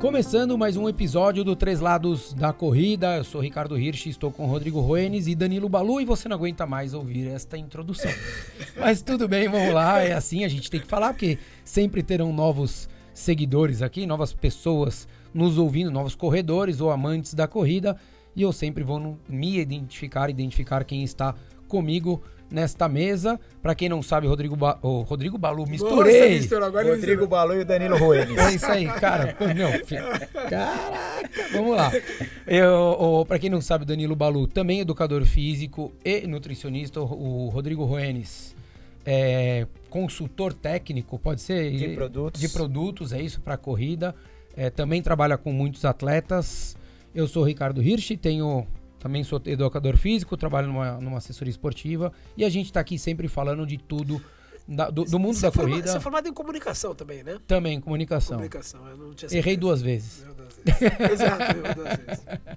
Começando mais um episódio do Três Lados da Corrida. Eu sou Ricardo Hirsch, estou com Rodrigo Roenes e Danilo Balu e você não aguenta mais ouvir esta introdução. Mas tudo bem, vamos lá. É assim, a gente tem que falar porque sempre terão novos seguidores aqui, novas pessoas nos ouvindo, novos corredores ou amantes da corrida. E eu sempre vou me identificar, identificar quem está comigo nesta mesa. Para quem não sabe, Rodrigo, ba... oh, Rodrigo Balu, misturei. Nossa, agora Rodrigo Balu e o Danilo Roenes. É isso aí, cara. Não, caraca, vamos lá. Eu, oh, para quem não sabe, Danilo Balu, também educador físico e nutricionista, o Rodrigo Roenes. É, consultor técnico, pode ser? De produtos. De produtos, é isso, para corrida. É, também trabalha com muitos atletas. Eu sou Ricardo Hirsch, tenho também sou educador físico, trabalho numa, numa assessoria esportiva e a gente está aqui sempre falando de tudo da, do, do, mundo você da é forma, corrida. Você é formado em comunicação também, né? Também, comunicação. Comunicação, eu não tinha Errei duas vezes. duas vezes. Exato, errei duas vezes.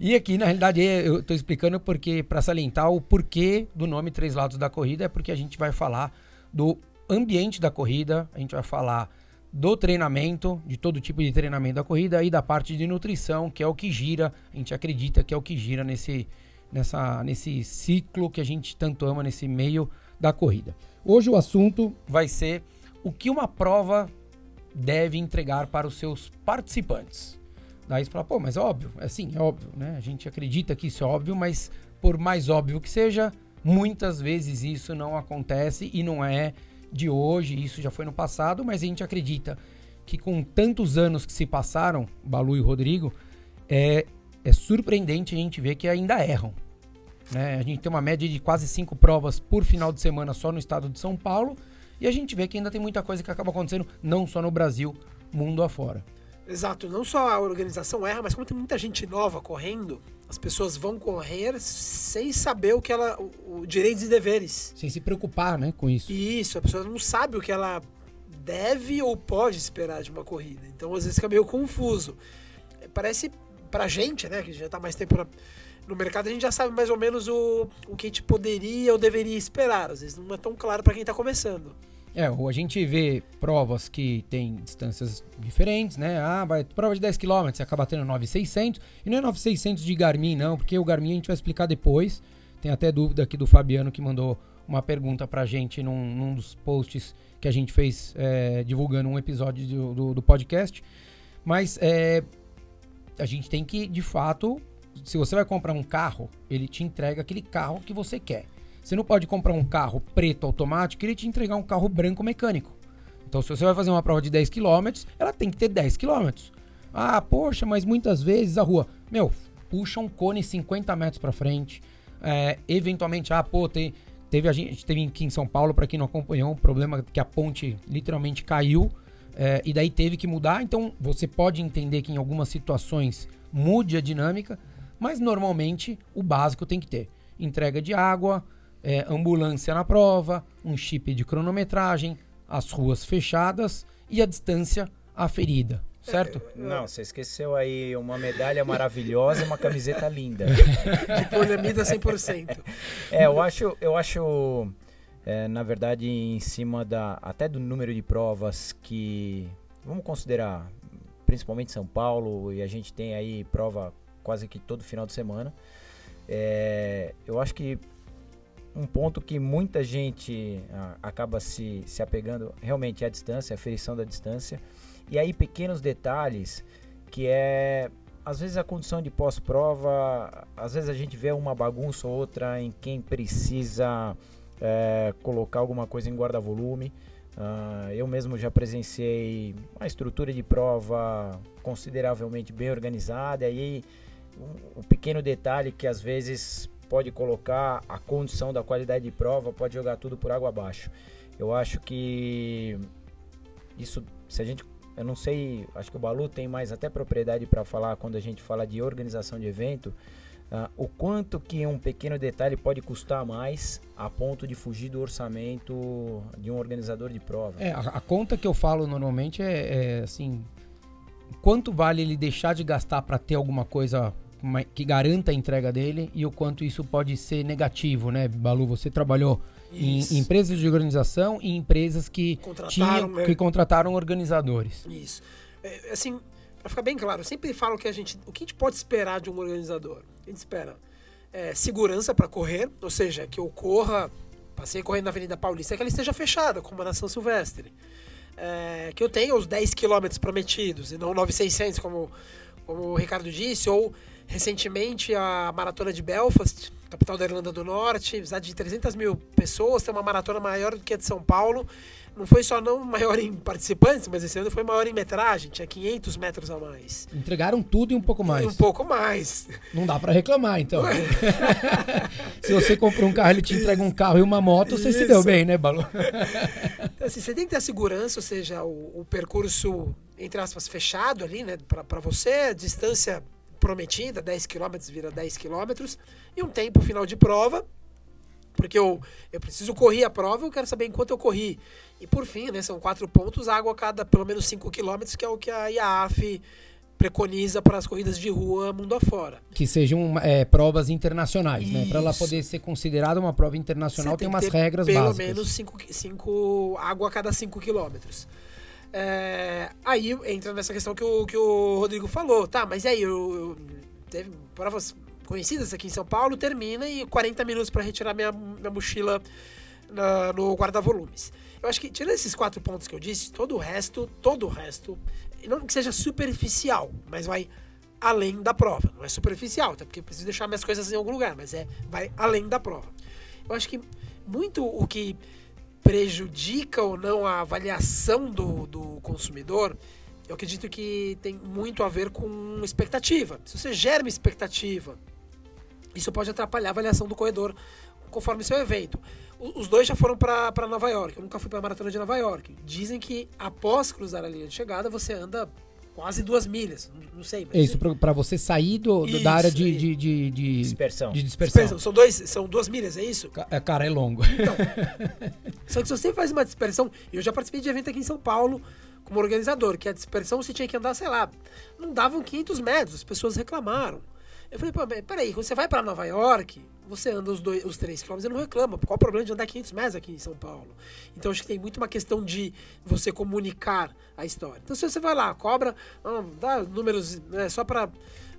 E aqui, na realidade, eu estou explicando porque, para salientar o porquê do nome Três Lados da Corrida, é porque a gente vai falar do ambiente da corrida, a gente vai falar do treinamento, de todo tipo de treinamento da corrida e da parte de nutrição, que é o que gira, a gente acredita que é o que gira nesse, nessa, nesse ciclo que a gente tanto ama, nesse meio da corrida. Hoje o assunto vai ser o que uma prova deve entregar para os seus participantes. Daí você fala, pô, mas é óbvio, é assim, é óbvio, né? A gente acredita que isso é óbvio, mas por mais óbvio que seja, muitas vezes isso não acontece e não é de hoje, isso já foi no passado, mas a gente acredita que com tantos anos que se passaram, Balu e Rodrigo, é, é surpreendente a gente ver que ainda erram. Né? A gente tem uma média de quase cinco provas por final de semana só no estado de São Paulo, e a gente vê que ainda tem muita coisa que acaba acontecendo, não só no Brasil, mundo afora. Exato, não só a organização erra, mas como tem muita gente nova correndo, as pessoas vão correr sem saber o que ela. o, o direitos e deveres. Sem se preocupar, né, com isso. Isso, a pessoa não sabe o que ela deve ou pode esperar de uma corrida. Então, às vezes fica meio confuso. Parece pra gente, né, que já tá mais tempo na, no mercado, a gente já sabe mais ou menos o, o que a gente poderia ou deveria esperar. Às vezes não é tão claro para quem tá começando. É, a gente vê provas que tem distâncias diferentes, né? Ah, vai, prova de 10 km, você acaba tendo 9,600. E não é 9,600 de Garmin, não, porque o Garmin a gente vai explicar depois. Tem até dúvida aqui do Fabiano que mandou uma pergunta pra gente num, num dos posts que a gente fez é, divulgando um episódio do, do, do podcast. Mas é, a gente tem que, de fato, se você vai comprar um carro, ele te entrega aquele carro que você quer. Você não pode comprar um carro preto automático e ele te entregar um carro branco mecânico. Então, se você vai fazer uma prova de 10 km, ela tem que ter 10 km. Ah, poxa, mas muitas vezes a rua. Meu, puxa um cone 50 metros para frente. É, eventualmente, ah, pô, tem, teve a gente teve aqui em São Paulo, para quem não acompanhou, um problema que a ponte literalmente caiu. É, e daí teve que mudar. Então, você pode entender que em algumas situações mude a dinâmica, mas normalmente o básico tem que ter entrega de água, é, ambulância na prova, um chip de cronometragem, as ruas fechadas e a distância aferida, certo? Não, você esqueceu aí uma medalha maravilhosa e uma camiseta linda. De polemida 100%. É, eu acho, eu acho é, na verdade, em cima da até do número de provas que vamos considerar, principalmente São Paulo e a gente tem aí prova quase que todo final de semana. É, eu acho que um ponto que muita gente ah, acaba se, se apegando realmente a distância, a aferição da distância. E aí pequenos detalhes que é às vezes a condição de pós-prova, às vezes a gente vê uma bagunça ou outra em quem precisa é, colocar alguma coisa em guarda-volume. Uh, eu mesmo já presenciei uma estrutura de prova consideravelmente bem organizada e aí um, um pequeno detalhe que às vezes pode colocar a condição da qualidade de prova, pode jogar tudo por água abaixo. Eu acho que isso, se a gente, eu não sei, acho que o Balu tem mais até propriedade para falar quando a gente fala de organização de evento, uh, o quanto que um pequeno detalhe pode custar mais a ponto de fugir do orçamento de um organizador de prova. É, a, a conta que eu falo normalmente é, é assim, quanto vale ele deixar de gastar para ter alguma coisa que garanta a entrega dele e o quanto isso pode ser negativo, né, Balu? Você trabalhou em, em, empresas de organização e empresas que contrataram, tinham, que contrataram organizadores. Isso. É, assim, para ficar bem claro, eu sempre falo que a gente, o que a gente pode esperar de um organizador? A gente espera é, segurança para correr, ou seja, que eu corra, passei correndo na Avenida Paulista, que ela esteja fechada, como na São Silvestre. É, que eu tenha os 10 quilômetros prometidos e não 9,600, como, como o Ricardo disse, ou recentemente a maratona de Belfast, capital da Irlanda do Norte, cidade de 300 mil pessoas, tem uma maratona maior do que a de São Paulo. Não foi só não maior em participantes, mas esse ano foi maior em metragem, tinha 500 metros a mais. Entregaram tudo e um pouco mais. E um pouco mais. Não dá para reclamar, então. se você comprou um carro, ele te entrega um carro e uma moto, você Isso. se deu bem, né, Balu? então, assim, você tem que ter a segurança, ou seja, o, o percurso, entre aspas, fechado ali, né, para você, a distância prometida, 10 km vira 10 km, e um tempo final de prova, porque eu, eu preciso correr a prova, eu quero saber enquanto eu corri. E por fim, né, são quatro pontos, água a cada pelo menos 5 km, que é o que a IAAF preconiza para as corridas de rua mundo afora. Que sejam é, provas internacionais, Isso. né? Para ela poder ser considerada uma prova internacional, tem, tem umas regras pelo básicas. Pelo menos cinco, cinco, água a cada 5 quilômetros. É, aí entra nessa questão que o, que o Rodrigo falou. Tá, mas aí, eu, eu teve provas conhecidas aqui em São Paulo, termina e 40 minutos para retirar minha, minha mochila na, no guarda-volumes. Eu acho que, tirando esses quatro pontos que eu disse, todo o resto, todo o resto, não que seja superficial, mas vai além da prova. Não é superficial, até porque eu preciso deixar minhas coisas em algum lugar, mas é vai além da prova. Eu acho que muito o que prejudica ou não a avaliação do, do consumidor, eu acredito que tem muito a ver com expectativa. Se você gera uma expectativa, isso pode atrapalhar a avaliação do corredor conforme seu evento. Os dois já foram para Nova York. Eu nunca fui para a maratona de Nova York. Dizem que após cruzar a linha de chegada, você anda quase duas milhas, não sei. Mas... É isso para você sair do, isso, da área de, de, de, de, dispersão. De dispersão. dispersão. São, dois, são duas milhas, é isso? É, cara, é longo. Então, só que se você faz uma dispersão, eu já participei de evento aqui em São Paulo como organizador, que a dispersão você tinha que andar, sei lá, não davam 500 metros, as pessoas reclamaram. Eu falei, pô, peraí, quando você vai para Nova York, você anda os, dois, os 3 km e não reclama. Qual o problema de andar 500 metros aqui em São Paulo? Então acho que tem muito uma questão de você comunicar a história. Então se você vai lá, cobra, dá números né, só para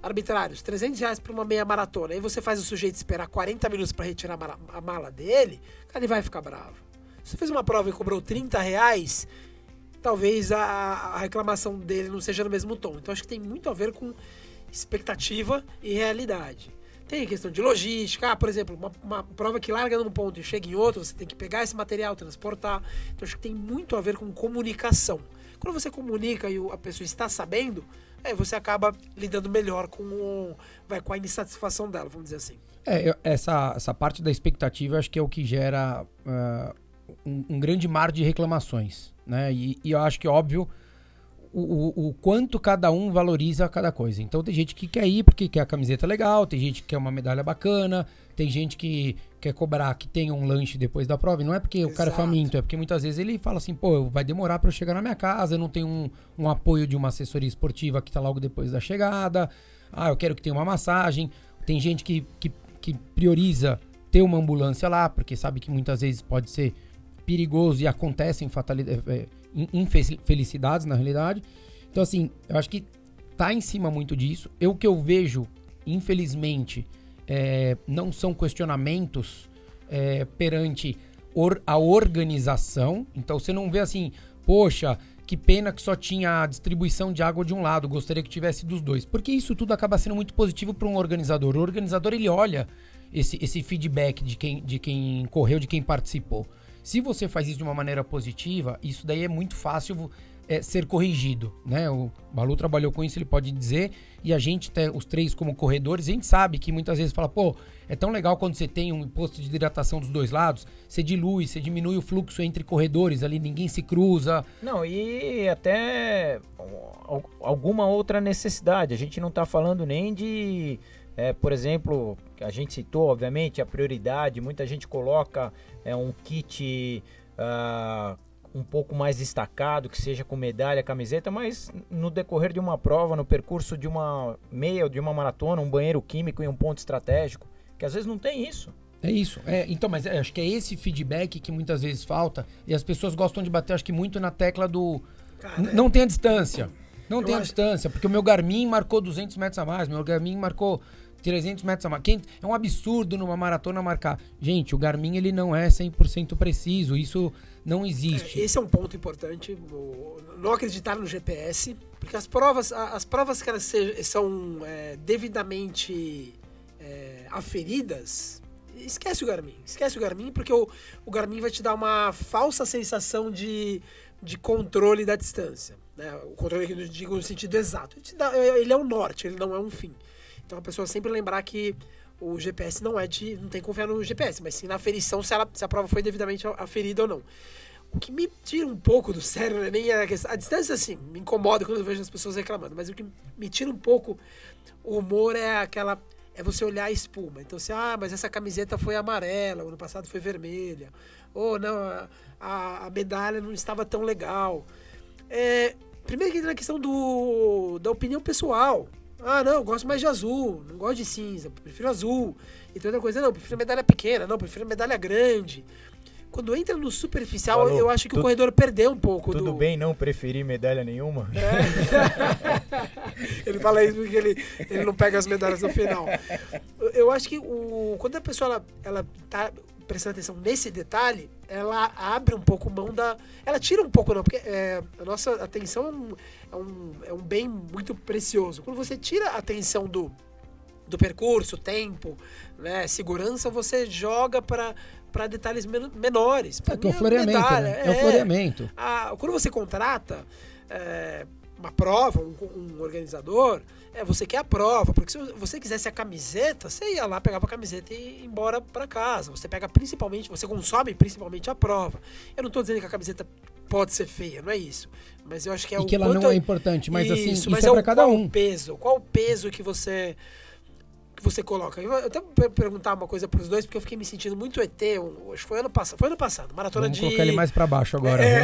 arbitrários, 300 reais para uma meia maratona, aí você faz o sujeito esperar 40 minutos para retirar a mala, a mala dele, cara, ele vai ficar bravo. Se você fez uma prova e cobrou 30 reais, talvez a, a reclamação dele não seja no mesmo tom. Então acho que tem muito a ver com expectativa e realidade. Tem questão de logística, ah, por exemplo, uma, uma, prova que larga num ponto e chega em outro, você tem que pegar esse material, transportar. Então acho que tem muito a ver com comunicação. Quando você comunica e a pessoa está sabendo, aí você acaba lidando melhor com, o, vai, com a insatisfação dela, vamos dizer assim. É, essa, essa parte da expectativa acho que é o que gera uh, um, um, grande mar de reclamações. Né? E, e eu acho que, óbvio, o, o, quanto cada um valoriza cada coisa. Então tem gente que quer ir porque quer a camiseta legal, tem gente que quer uma medalha bacana, tem gente que quer cobrar que tenha um lanche depois da prova. E não é porque Exato. o cara é faminto, é porque muitas vezes ele fala assim, pô, vai demorar para eu chegar na minha casa, eu não tenho um, um apoio de uma assessoria esportiva que tá logo depois da chegada. Ah, eu quero que tenha uma massagem. Tem gente que, que, que prioriza ter uma ambulância lá, porque sabe que muitas vezes pode ser perigoso e acontecem fatalidades é, infelicidades na realidade. Então, assim, eu acho que tá em cima muito disso. Eu que eu vejo, infelizmente, é, não são questionamentos é, perante or, a organização. Então, você não vê assim, poxa, que pena que só tinha a distribuição de água de um lado, gostaria que tivesse dos dois. Porque isso tudo acaba sendo muito positivo para um organizador. O organizador, ele olha esse, esse feedback de quem, de quem correu, de quem participou. Se você faz isso de uma maneira positiva, isso daí é muito fácil é, ser corrigido, né? O Balu trabalhou com isso, ele pode dizer, e a gente, os três como corredores, a gente sabe que muitas vezes fala, pô, é tão legal quando você tem um posto de hidratação dos dois lados, você dilui, você diminui o fluxo entre corredores ali, ninguém se cruza. Não, e até alguma outra necessidade, a gente não tá falando nem de é, por exemplo, a gente citou, obviamente, a prioridade, muita gente coloca é, um kit uh, um pouco mais destacado, que seja com medalha, camiseta, mas no decorrer de uma prova, no percurso de uma meia ou de uma maratona, um banheiro químico e um ponto estratégico, que às vezes não tem isso. É isso. É, então, mas é, acho que é esse feedback que muitas vezes falta e as pessoas gostam de bater, acho que muito na tecla do. Cara, não é... tem a distância. Não Eu tem a acho- distância, porque o meu Garmin marcou 200 metros a mais, meu Garmin marcou 300 metros a. Quem- é um absurdo numa maratona marcar. Gente, o Garmin ele não é 100% preciso, isso não existe. Esse é um ponto importante. Não acreditar no GPS, porque as provas, as provas que elas se- são é, devidamente é, aferidas, esquece o Garmin. Esquece o Garmin, porque o, o Garmin vai te dar uma falsa sensação de, de controle da distância. Né? O controle que eu digo no sentido exato. Ele, dá- ele é um norte, ele não é um fim. Então a pessoa sempre lembrar que o GPS não é de. não tem que confiar no GPS, mas sim na aferição se, ela, se a prova foi devidamente aferida ou não. O que me tira um pouco do sério, não é nem a questão. A distância, assim, me incomoda quando eu vejo as pessoas reclamando, mas o que me tira um pouco o humor é aquela. É você olhar a espuma. Então, assim, ah, mas essa camiseta foi amarela, ano passado foi vermelha. Ou não, a, a, a medalha não estava tão legal. É, primeiro que entra na questão do, da opinião pessoal. Ah, não, eu gosto mais de azul, não gosto de cinza, prefiro azul. E outra coisa, não, prefiro medalha pequena, não, prefiro medalha grande. Quando entra no superficial, Falou, eu acho que o tudo- corredor perdeu um pouco Tudo do. bem não preferir medalha nenhuma? ele fala isso porque ele, ele não pega as medalhas no final. Eu, eu acho que o, quando a pessoa ela, ela tá prestando atenção nesse detalhe, ela abre um pouco mão da. Ela tira um pouco, não, porque é, a nossa atenção é um, é, um, é um bem muito precioso. Quando você tira a atenção do, do percurso, tempo, né, segurança, você joga para para detalhes men- menores. É que é o floreamento, né? É o floreamento. a- quando você contrata é, uma prova, um, um organizador, é, você quer a prova, porque se você quisesse a camiseta, você ia lá, pegava a camiseta e ia embora para casa. Você pega principalmente, você consome principalmente a prova. Eu não tô dizendo que a camiseta pode ser feia, não é isso. Mas eu acho que é E o que ela não é importante, mas assim, isso mas é o- pra cada qual um. o peso? Qual o peso que você que você coloca? Eu até vou perguntar uma coisa pros dois, porque eu fiquei me sentindo muito ET, que foi ano passado, foi ano passado, maratona Vamos de colocar ele mais pra baixo agora. É,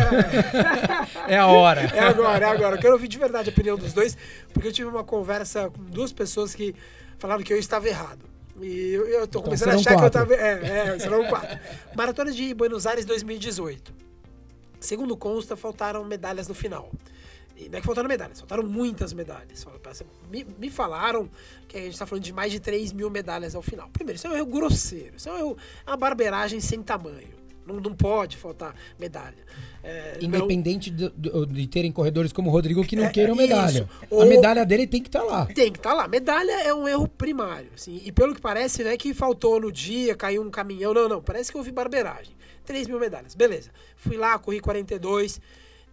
É a hora. é agora, é agora. Eu quero ouvir de verdade a opinião dos dois, porque eu tive uma conversa com duas pessoas que falaram que eu estava errado. E eu, eu tô Então começando a achar que eu quatro. estava. É, é, serão quatro. Maratona de Buenos Aires 2018. Segundo consta, faltaram medalhas no final. E não é que faltaram medalhas, faltaram muitas medalhas. Me, me falaram que a gente está falando de mais de 3 mil medalhas ao final. Primeiro, isso é um erro grosseiro, isso é um erro- é uma barbeiragem sem tamanho. Não, não pode faltar medalha. É, não- Independente de, de- de terem corredores como o Rodrigo que não É, queiram medalha. A medalha dele tem que estar lá. Tem que estar lá. Medalha é um erro primário. Assim, e pelo que parece, não é que faltou no dia, caiu um caminhão. Não, não. Parece que houve barbeiragem. 3 mil medalhas. Beleza. Fui lá, corri 42.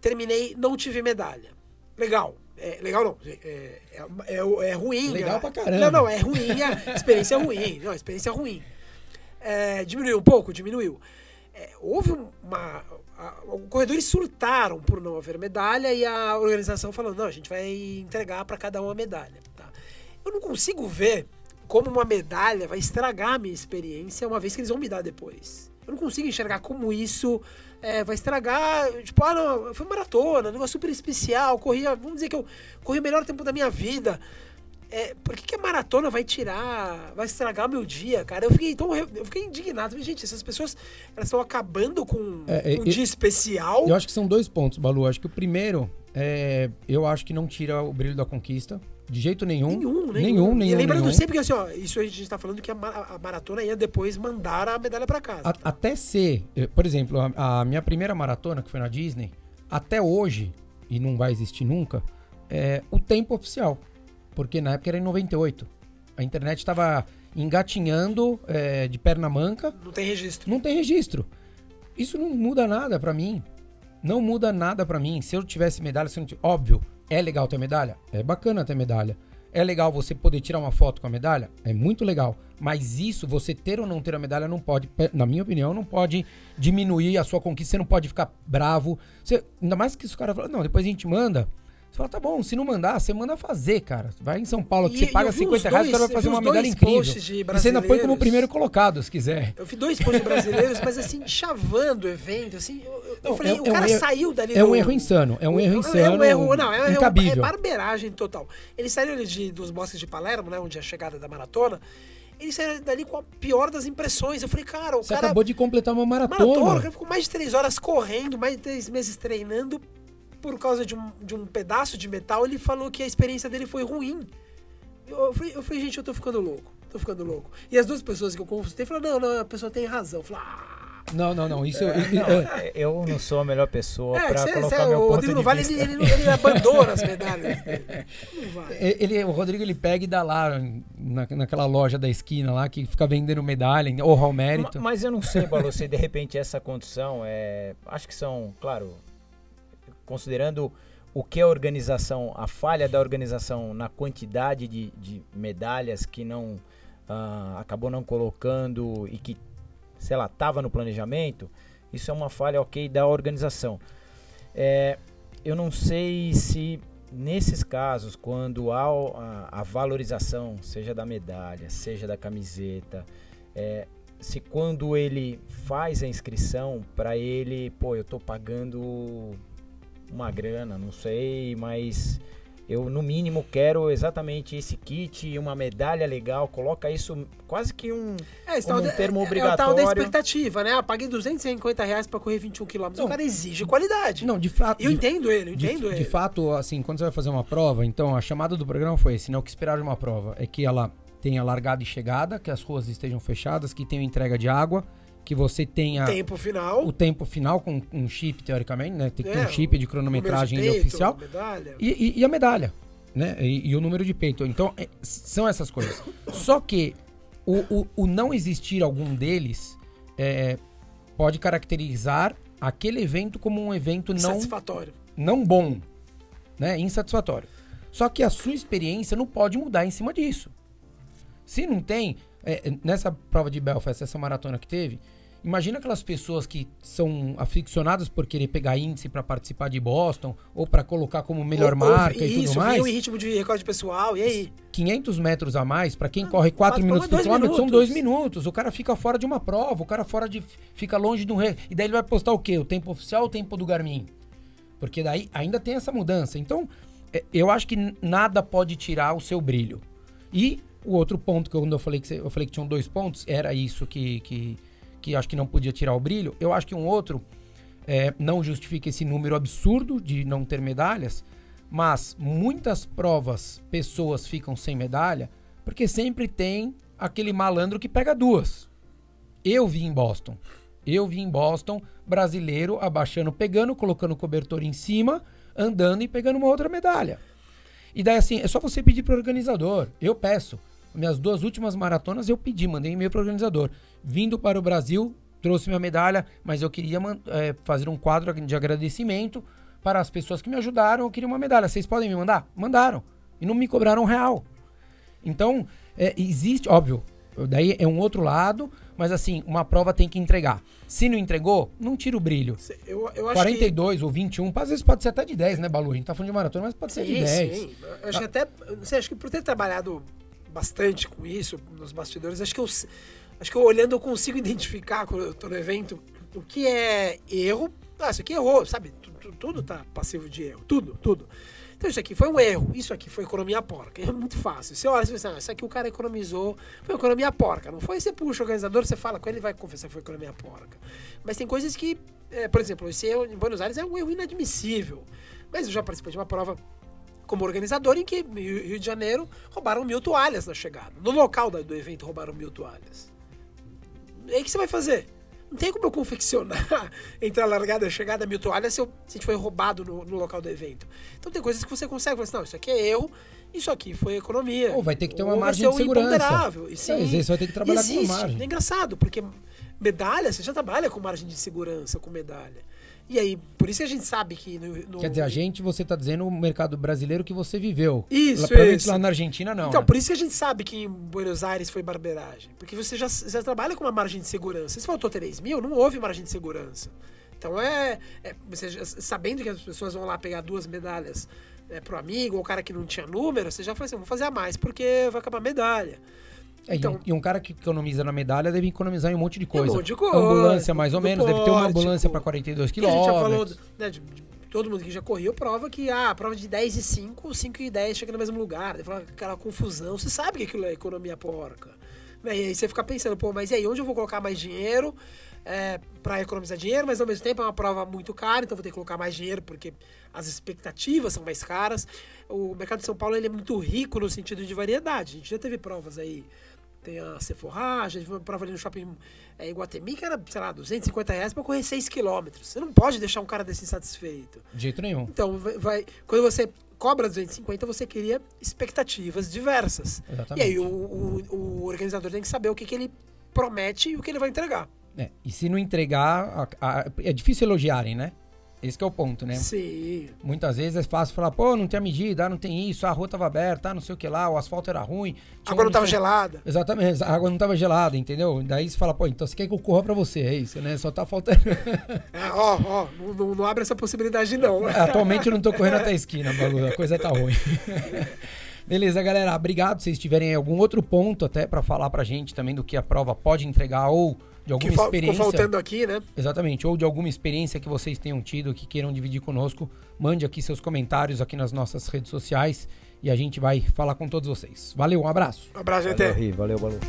Terminei, não tive medalha. Legal. É, legal não. É, é, é- é ruim. Legal é- pra caramba. Não, não. É ruim. A experiência é ruim. Não, a experiência é ruim. É, diminuiu um pouco? Diminuiu. É, houve uma. a- os corredores surtaram por não haver medalha e a organização falando: não, a gente vai entregar para cada um a medalha. Tá? Eu não consigo ver como uma medalha vai estragar a minha experiência uma vez que eles vão me dar depois. Eu não consigo enxergar como isso é, vai estragar. Tipo, ah, não, foi maratona, um negócio super especial. Corri, a- vamos dizer que eu corri o melhor tempo da minha vida. É, por que, que a maratona vai tirar, vai estragar meu dia, cara? Eu fiquei tão, eu fiquei indignado. Falei, Gente, essas pessoas elas estão acabando com É, um eu- dia especial. Eu acho que são dois pontos, Balu. Acho que o primeiro é. Eu acho que não tira o brilho da conquista. De jeito nenhum. Nenhum, nenhum. Nenhum, nenhum. E lembrando nenhum. sempre que assim, ó, isso a gente tá falando que a, ma- a maratona ia depois mandar a medalha pra casa. A- até ser, eh, por exemplo, a, a minha primeira maratona, que foi na Disney, até hoje, e não vai existir nunca, é o tempo oficial. Porque na época era em 98. A internet estava engatinhando eh, de perna manca, Não tem registro. não tem registro. Isso não muda nada pra mim. Não muda nada pra mim. Se eu tivesse medalha, se eu não tivesse... óbvio, é legal ter medalha? É bacana ter medalha. É legal você poder tirar uma foto com a medalha? É muito legal. Mas isso, você ter ou não ter a medalha, não pode, na minha opinião, não pode diminuir a sua conquista. Você não pode ficar bravo. Você- ainda mais que se o cara fala, não, depois a gente manda. Você fala, tá bom, se não mandar, você manda fazer, cara. Vai em São Paulo, que E- você paga eu vi 50 uns reais, o cara dois- vai fazer uma medalha incrível. você ainda põe como primeiro colocado, se quiser. Eu vi dois posts brasileiros, mas assim, chavando o evento, assim, eu, eu- eu Não, falei, é- o é um cara erro- saiu dali É do- um erro insano. É um erro É insano. um erro, não, é um erro, é incabível. barbeiragem total. Ele saiu ali de, dos bosques de Palermo, né, onde é a chegada da maratona, ele saiu dali com a pior das impressões. Eu falei, cara, o Você cara... acabou de completar uma maratona, o maratona. cara ficou mais de três horas correndo, mais de três meses treinando, por causa de um, de um pedaço de metal, ele falou que a experiência dele foi ruim. Eu, eu, falei, eu falei, gente, eu tô ficando louco. Tô ficando louco. E as duas pessoas que eu consultei falaram, não, não, a pessoa tem razão. Eu falei, ah, não, não, não. Isso. É, não, é, eu não sou a melhor pessoa é, para colocar cê, meu o ponto Rodrigo de vale, vista. Ele, ele, ele abandona as medalhas. Não vale. Ele, o Rodrigo ele pega e dá lá na, naquela loja da esquina lá que fica vendendo medalha, honra ao mérito. Mas, mas eu não sei, Paulo, se de repente essa condição é. Acho que são, claro, considerando o que a organização, a falha da organização na quantidade de, de medalhas que não uh, acabou não colocando e que, sei lá, estava no planejamento, isso é uma falha, ok, da organização. É, eu não sei se nesses casos, quando há a, a valorização, seja da medalha, seja da camiseta, é, se quando ele faz a inscrição para ele, pô, eu estou pagando uma grana, não sei, mas eu no mínimo quero exatamente esse kit e uma medalha legal, coloca isso quase que um, é, um termo é, obrigatório. É o tal da expectativa, né? Ah, paguei 250 reais para correr 21 km. O cara exige qualidade. Não, de fato. Eu de, entendo ele, eu entendo de, ele. De fato, assim, quando você vai fazer uma prova, então a chamada do programa foi esse, né? O que esperar de uma prova é que ela tenha largada e chegada, que as ruas estejam fechadas, que tenha entrega de água, que você tenha tempo final. o tempo final com um chip, teoricamente, né? Tem que é, ter um chip de cronometragem de peito, oficial. E, e, e, a medalha, né? E, e, o número de peito. Então, é, são essas coisas. Só que o, o, o, não existir algum deles é, pode caracterizar aquele evento como um evento não... Satisfatório. Não bom, né? Insatisfatório. Só que a sua experiência não pode mudar em cima disso. Se não tem... É, nessa prova de Belfast, essa maratona que teve, Imagina aquelas pessoas que são aficionadas por querer pegar índice para participar de Boston ou para colocar como melhor ou, marca ou, e isso, tudo mais. Isso, ritmo de recorde pessoal, e aí? 500 metros a mais, para quem ah, corre 4 minutos por quilômetro, são 2 minutos. O cara fica fora de uma prova, o cara fora de fica longe de um... Re... E daí ele vai postar o quê? O tempo oficial ou o tempo do Garmin? Porque daí ainda tem essa mudança. Então, é, eu acho que nada pode tirar o seu brilho. E o outro ponto que eu, quando eu falei que eu falei que tinham dois pontos, era isso que, que que acho que não podia tirar o brilho. Eu acho que um outro é, não justifica esse número absurdo de não ter medalhas, mas muitas provas pessoas ficam sem medalha porque sempre tem aquele malandro que pega duas. Eu vi em Boston. Eu vi em Boston brasileiro abaixando, pegando, colocando o cobertor em cima, andando e pegando uma outra medalha. E daí assim, é só você pedir para o organizador. Eu peço. Minhas duas últimas maratonas eu pedi, mandei e-mail para o organizador vindo para o Brasil, trouxe minha medalha, mas eu queria é, fazer um quadro de agradecimento para as pessoas que me ajudaram. Eu queria uma medalha. Vocês podem me mandar? Mandaram. E não me cobraram um real. Então, é, existe, óbvio, daí é um outro lado, mas assim, uma prova tem que entregar. Se não entregou, não tira o brilho. Eu, eu acho 42 que... ou 21, às vezes pode ser até de 10, né, Balu? A gente tá falando de maratona, mas pode ser sim, de 10. Sim. Eu acho ah. até, não sei, acho que por ter trabalhado bastante com isso nos bastidores, acho que eu acho que eu olhando eu consigo identificar quando eu tô no evento o que é erro. Ah, isso aqui errou, sabe? Tudo, tudo tá passivo de erro. Tudo, tudo. Então isso aqui foi um erro. Isso aqui foi economia porca. É muito fácil. Você olha e pensa, ah, isso aqui o cara economizou. Foi economia porca. Não foi? Você puxa o organizador, você fala com ele, ele vai confessar que foi economia porca. Mas tem coisas que, é, por exemplo, esse erro em Buenos Aires é um erro inadmissível. Mas eu já participei de uma prova como organizador em que Rio de Janeiro roubaram mil toalhas na chegada. No local do evento roubaram mil toalhas. E aí que você vai fazer? Não tem como eu confeccionar entre a largada e a chegada mil toalhas se, eu, se a gente foi roubado no, no, local do evento. Então tem coisas que você consegue falar assim, não, isso aqui é erro, isso aqui foi economia. Ou vai ter que ter uma margem de segurança. Sim, Às vezes você vai ter que trabalhar existe. com margem. É engraçado, porque medalha, você já trabalha com margem de segurança, com medalha. E aí, por isso que a gente sabe que no, no... Quer dizer, a gente, você está dizendo o mercado brasileiro que você viveu. Isso, Provavelmente isso. lá na Argentina não. Então, né? por isso que a gente sabe que em Buenos Aires foi barbeiragem. Porque você já, já trabalha com uma margem de segurança. Se faltou 3 mil, não houve margem de segurança. Então é, é você sabendo que as pessoas vão lá pegar duas medalhas é, pro amigo ou o cara que não tinha número, você já fala assim, vou fazer a mais porque vai acabar a medalha. É, então, e um cara que economiza na medalha deve economizar em um monte de coisa. Um monte de coisa. Ambulância, mais ou menos. deve ter uma ambulância para 42 quilômetros. A gente já falou, né, de, de, todo mundo que já correu prova que ah, a prova de 10 e 5, 5 e 10 chega no mesmo lugar. Deve falar aquela confusão. Você sabe que aquilo é economia porca. Né, E aí você fica pensando, pô, mas e aí, onde eu vou colocar mais dinheiro é, para economizar dinheiro, mas ao mesmo tempo é uma prova muito cara, então vou ter que colocar mais dinheiro porque as expectativas são mais caras. O mercado de São Paulo ele é muito rico no sentido de variedade. A gente já teve provas aí, tem a Sephora, já teve uma prova ali no shopping é, Iguatemi que era, sei lá, 250 reais para correr 6 quilômetros. Você não pode deixar um cara desse insatisfeito. De jeito nenhum. Então, vai, vai- quando você cobra 250, você cria expectativas diversas. Exatamente. E aí o, o- o organizador tem que saber o que, que ele promete e o que ele vai entregar. É, e se não entregar, a- a- é difícil elogiarem, né? Esse que é o ponto, né? Sim. Muitas vezes é fácil falar, pô, não tem a medida, ah, não tem isso, a rua tava aberta, ah, não sei o que lá, o asfalto era ruim. A água não estava sei- gelada. Exatamente, a água não tava gelada, entendeu? Daí você fala, pô, então você quer que eu corra pra você, é isso, né? Só tá faltando. É, ó, ó, não, não- não abre essa possibilidade não. Atualmente eu não tô correndo até a esquina, Balu, a coisa tá ruim. Beleza, galera, obrigado. Se vocês tiverem algum outro ponto até pra falar pra gente também do que a prova pode entregar ou de que alguma fa- ficou experiência. faltando aqui, né? Exatamente, ou de alguma experiência que vocês tenham tido, que queiram dividir conosco, mande aqui seus comentários aqui nas nossas redes sociais e a gente vai falar com todos vocês. Valeu, um abraço. Um abraço, Valeu, gente. Ri, valeu, Balu.